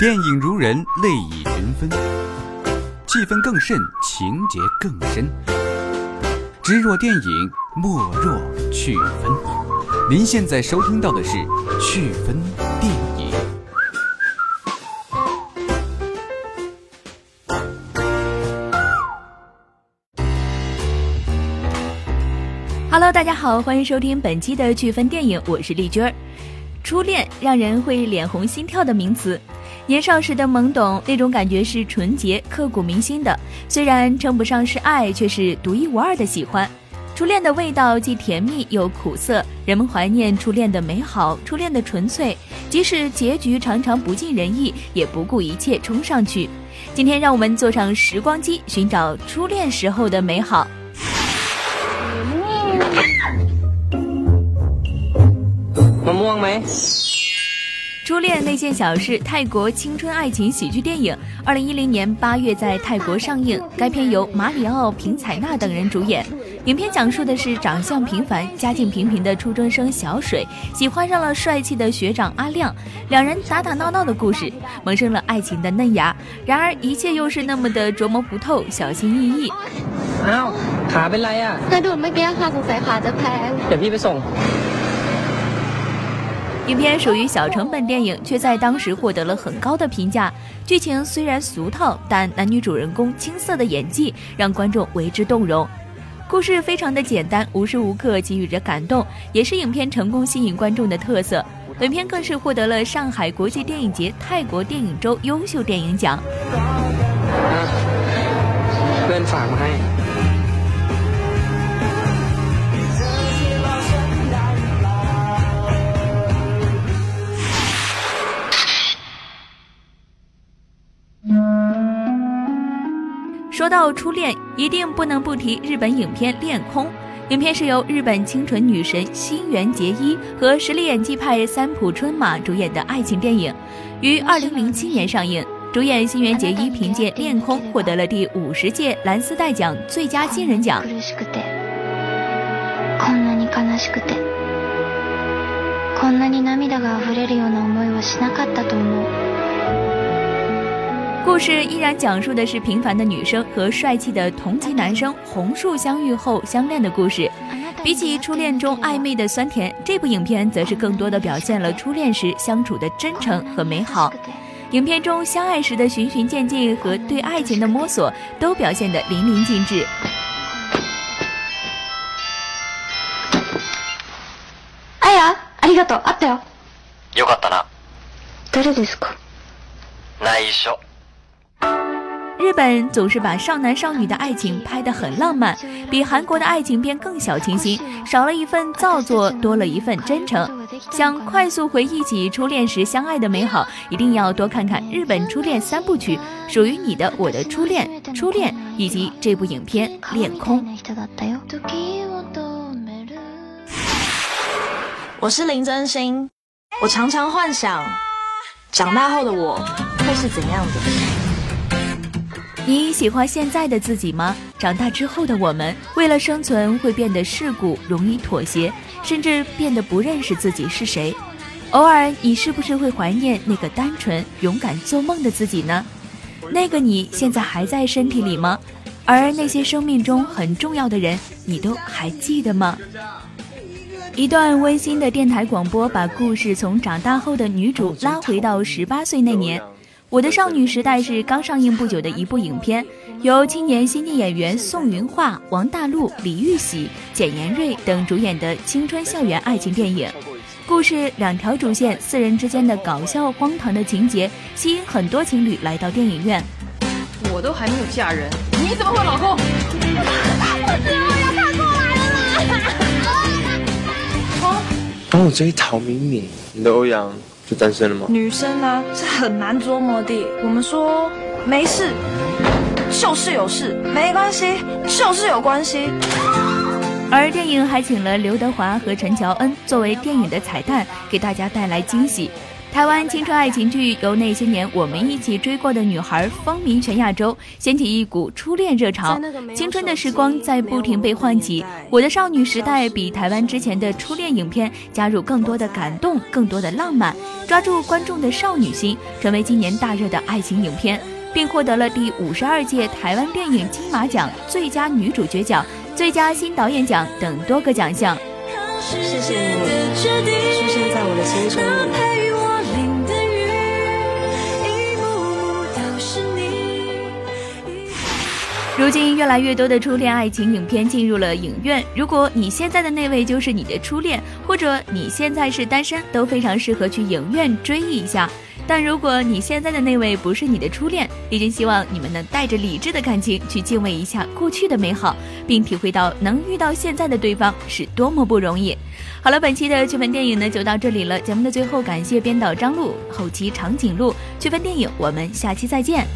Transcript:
电影如人，泪已人分，气氛更甚，情节更深。知若电影，莫若趣分。您现在收听到的是趣分电影。Hello，大家好，欢迎收听本期的趣分电影，我是丽君儿。初恋让人会脸红心跳的名词。年少时的懵懂，那种感觉是纯洁、刻骨铭心的。虽然称不上是爱，却是独一无二的喜欢。初恋的味道既甜蜜又苦涩，人们怀念初恋的美好，初恋的纯粹。即使结局常常不尽人意，也不顾一切冲上去。今天，让我们坐上时光机，寻找初恋时候的美好。么么没？初恋那件小事，泰国青春爱情喜剧电影，二零一零年八月在泰国上映。该片由马里奥·平采纳等人主演。影片讲述的是长相平凡、家境平平的初中生小水喜欢上了帅气的学长阿亮，两人打打闹闹的故事，萌生了爱情的嫩芽。然而一切又是那么的琢磨不透，小心翼翼。อ้าวขาเป็นไรอ่ะกระดูดเมื่อกี้ค่ะสงสัยขาจะแพงเดี๋ยวพี่ไปส่ง 影片属于小成本电影，却在当时获得了很高的评价。剧情虽然俗套，但男女主人公青涩的演技让观众为之动容。故事非常的简单，无时无刻给予着感动，也是影片成功吸引观众的特色。本片更是获得了上海国际电影节泰国电影周优秀电影奖。เพื่อนฝากมาให้ 说到初恋，一定不能不提日本影片《恋空》。影片是由日本清纯女神新垣结衣和实力演技派三浦春马主演的爱情电影，于二零零七年上映。主演新垣结衣凭借《恋空》获得了第五十届蓝丝带奖最佳新人奖。故事依然讲述的是平凡的女生和帅气的同级男生红树相遇后相恋的故事。比起初恋中暧昧的酸甜，这部影片则是更多的表现了初恋时相处的真诚和美好。影片中相爱时的循循渐进和对爱情的摸索，都表现得淋漓尽致。哎呀，ありがとう。あったよ。よかったな。誰ですか？内緒。 日本总是把少男少女的爱情拍得很浪漫，比韩国的爱情片更小清新，少了一份造作，多了一份真诚。想快速回忆起初恋时相爱的美好，一定要多看看日本初恋三部曲，属于你的我的初恋、初恋以及这部影片《恋空》。我是林真心，我常常幻想，长大后的我会是怎样的。你喜欢现在的自己吗？长大之后的我们，为了生存会变得世故，容易妥协，甚至变得不认识自己是谁。偶尔，你是不是会怀念那个单纯、勇敢做梦的自己呢？那个你现在还在身体里吗？而那些生命中很重要的人，你都还记得吗？一段温馨的电台广播，把故事从长大后的女主拉回到十八岁那年。我的少女时代是刚上映不久的一部影片，由青年新晋演员宋云桦、王大陆、李玉玺、简言瑞等主演的青春校园爱情电影。故事两条主线，四人之间的搞笑荒唐的情节，吸引很多情侣来到电影院。我都还没有嫁人，你怎么会老公？我之后要看过来了啦！帮我追陶明敏，你的欧阳。就单身了吗？女生呢是很难捉摸的。我们说没事，就是有事；没关系，就是有关系。而电影还请了刘德华和陈乔恩作为电影的彩蛋，给大家带来惊喜。台湾青春爱情剧由那些年我们一起追过的女孩风靡全亚洲，掀起一股初恋热潮。青春的时光在不停被唤起，我的少女时代比台湾之前的初恋影片加入更多的感动，更多的浪漫，抓住观众的少女心，成为今年大热的爱情影片，并获得了第五十二届台湾电影金马奖最佳女主角奖、最佳新导演奖等多个奖项。谢谢你出现在我的心上。如今，越来越多的初恋爱情影片进入了影院。如果你现在的那位就是你的初恋，或者你现在是单身，都非常适合去影院追忆一下。但如果你现在的那位不是你的初恋，丽真希望你们能带着理智的感情去敬畏一下过去的美好，并体会到能遇到现在的对方是多么不容易。好了，本期的趣闻电影呢就到这里了。节目的最后，感谢编导张璐，后期长颈鹿。趣闻电影，我们下期再见。